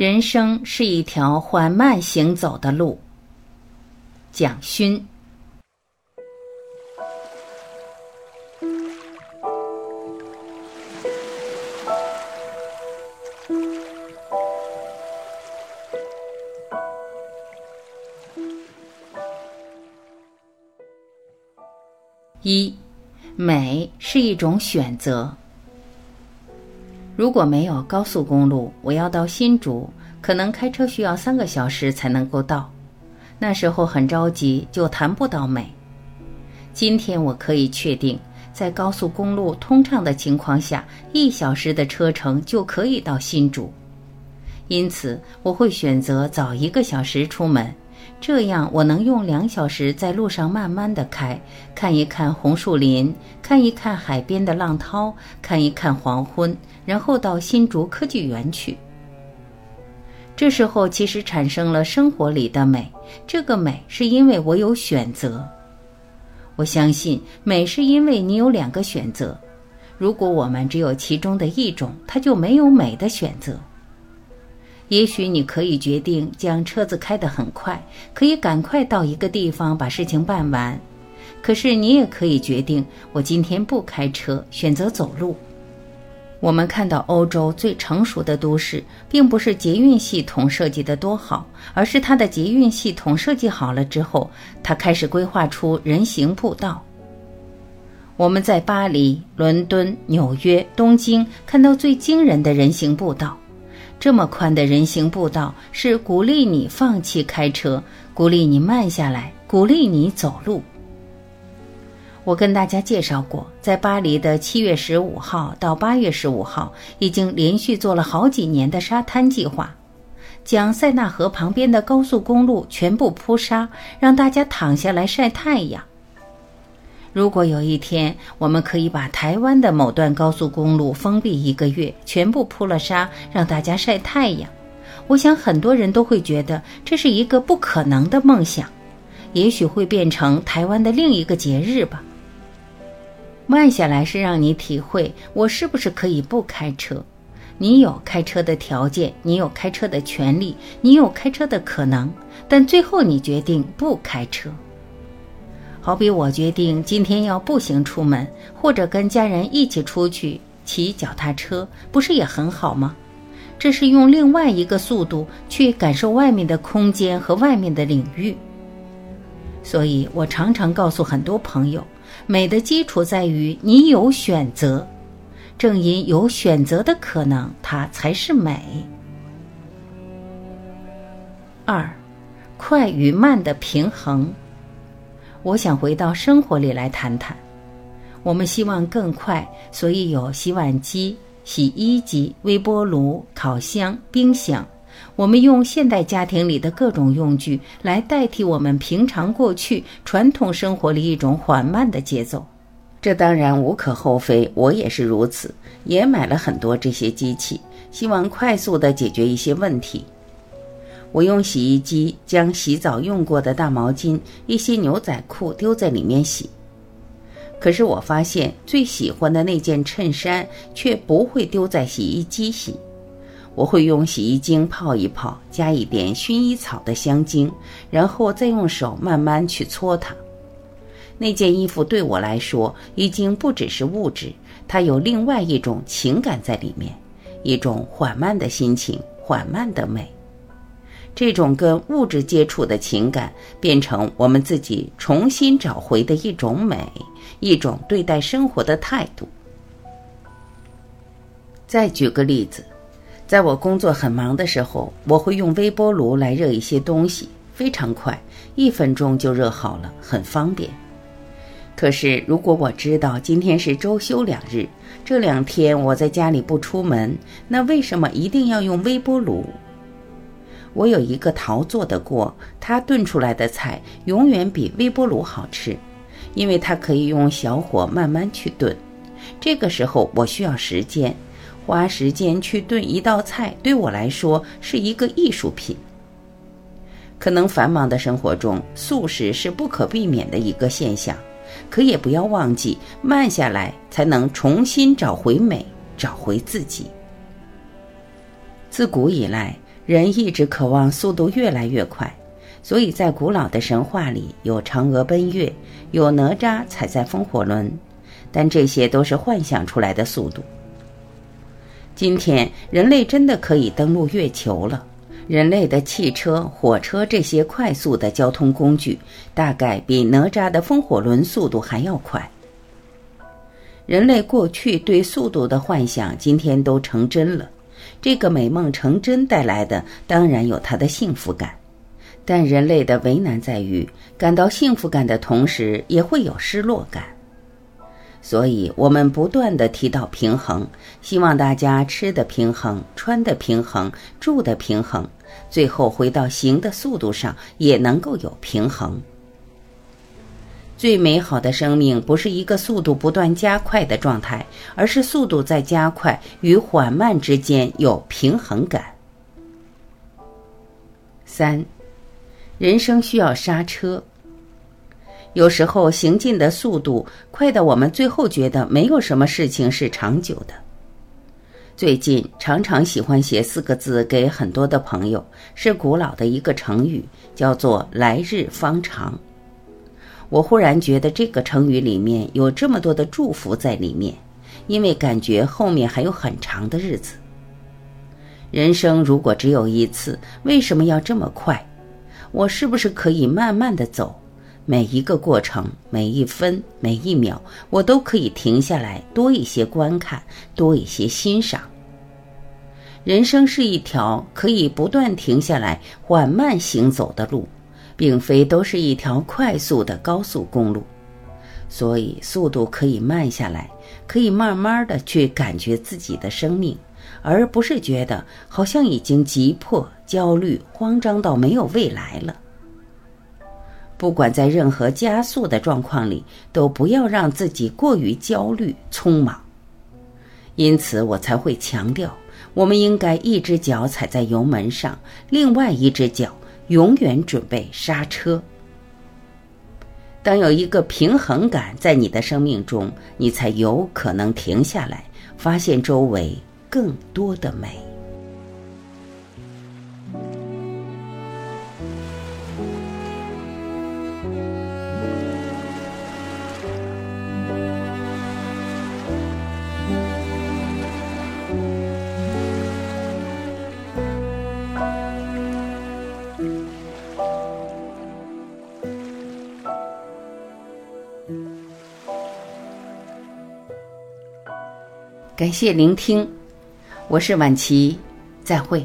人生是一条缓慢行走的路。蒋勋。一，美是一种选择。如果没有高速公路，我要到新竹，可能开车需要三个小时才能够到。那时候很着急，就谈不到美。今天我可以确定，在高速公路通畅的情况下，一小时的车程就可以到新竹。因此，我会选择早一个小时出门。这样，我能用两小时在路上慢慢的开，看一看红树林，看一看海边的浪涛，看一看黄昏，然后到新竹科技园去。这时候，其实产生了生活里的美。这个美是因为我有选择。我相信，美是因为你有两个选择。如果我们只有其中的一种，它就没有美的选择。也许你可以决定将车子开得很快，可以赶快到一个地方把事情办完。可是你也可以决定，我今天不开车，选择走路。我们看到欧洲最成熟的都市，并不是捷运系统设计得多好，而是它的捷运系统设计好了之后，它开始规划出人行步道。我们在巴黎、伦敦、纽约、东京看到最惊人的人行步道。这么宽的人行步道是鼓励你放弃开车，鼓励你慢下来，鼓励你走路。我跟大家介绍过，在巴黎的七月十五号到八月十五号，已经连续做了好几年的沙滩计划，将塞纳河旁边的高速公路全部铺沙，让大家躺下来晒太阳。如果有一天我们可以把台湾的某段高速公路封闭一个月，全部铺了沙，让大家晒太阳，我想很多人都会觉得这是一个不可能的梦想，也许会变成台湾的另一个节日吧。慢下来是让你体会我是不是可以不开车，你有开车的条件，你有开车的权利，你有开车的可能，但最后你决定不开车。好比我决定今天要步行出门，或者跟家人一起出去骑脚踏车，不是也很好吗？这是用另外一个速度去感受外面的空间和外面的领域。所以我常常告诉很多朋友，美的基础在于你有选择，正因有选择的可能，它才是美。二，快与慢的平衡。我想回到生活里来谈谈。我们希望更快，所以有洗碗机、洗衣机、微波炉、烤箱、冰箱。我们用现代家庭里的各种用具来代替我们平常过去传统生活里一种缓慢的节奏。这当然无可厚非，我也是如此，也买了很多这些机器，希望快速地解决一些问题。我用洗衣机将洗澡用过的大毛巾、一些牛仔裤丢在里面洗。可是我发现最喜欢的那件衬衫却不会丢在洗衣机洗。我会用洗衣精泡一泡，加一点薰衣草的香精，然后再用手慢慢去搓它。那件衣服对我来说已经不只是物质，它有另外一种情感在里面，一种缓慢的心情，缓慢的美。这种跟物质接触的情感，变成我们自己重新找回的一种美，一种对待生活的态度。再举个例子，在我工作很忙的时候，我会用微波炉来热一些东西，非常快，一分钟就热好了，很方便。可是如果我知道今天是周休两日，这两天我在家里不出门，那为什么一定要用微波炉？我有一个陶做的锅，它炖出来的菜永远比微波炉好吃，因为它可以用小火慢慢去炖。这个时候我需要时间，花时间去炖一道菜，对我来说是一个艺术品。可能繁忙的生活中，素食是不可避免的一个现象，可也不要忘记慢下来，才能重新找回美，找回自己。自古以来。人一直渴望速度越来越快，所以在古老的神话里有嫦娥奔月，有哪吒踩在风火轮，但这些都是幻想出来的速度。今天人类真的可以登陆月球了。人类的汽车、火车这些快速的交通工具，大概比哪吒的风火轮速度还要快。人类过去对速度的幻想，今天都成真了。这个美梦成真带来的，当然有它的幸福感。但人类的为难在于，感到幸福感的同时，也会有失落感。所以，我们不断的提到平衡，希望大家吃的平衡、穿的平衡、住的平衡，最后回到行的速度上也能够有平衡。最美好的生命不是一个速度不断加快的状态，而是速度在加快与缓慢之间有平衡感。三，人生需要刹车。有时候行进的速度快到我们最后觉得没有什么事情是长久的。最近常常喜欢写四个字给很多的朋友，是古老的一个成语，叫做“来日方长”。我忽然觉得这个成语里面有这么多的祝福在里面，因为感觉后面还有很长的日子。人生如果只有一次，为什么要这么快？我是不是可以慢慢的走？每一个过程，每一分每一秒，我都可以停下来，多一些观看，多一些欣赏。人生是一条可以不断停下来、缓慢行走的路，并非都是一条快速的高速公路。所以，速度可以慢下来，可以慢慢的去感觉自己的生命，而不是觉得好像已经急迫、焦虑、慌张到没有未来了。不管在任何加速的状况里，都不要让自己过于焦虑、匆忙。因此，我才会强调，我们应该一只脚踩在油门上，另外一只脚永远准备刹车。当有一个平衡感在你的生命中，你才有可能停下来，发现周围更多的美。感谢聆听，我是晚琪，再会。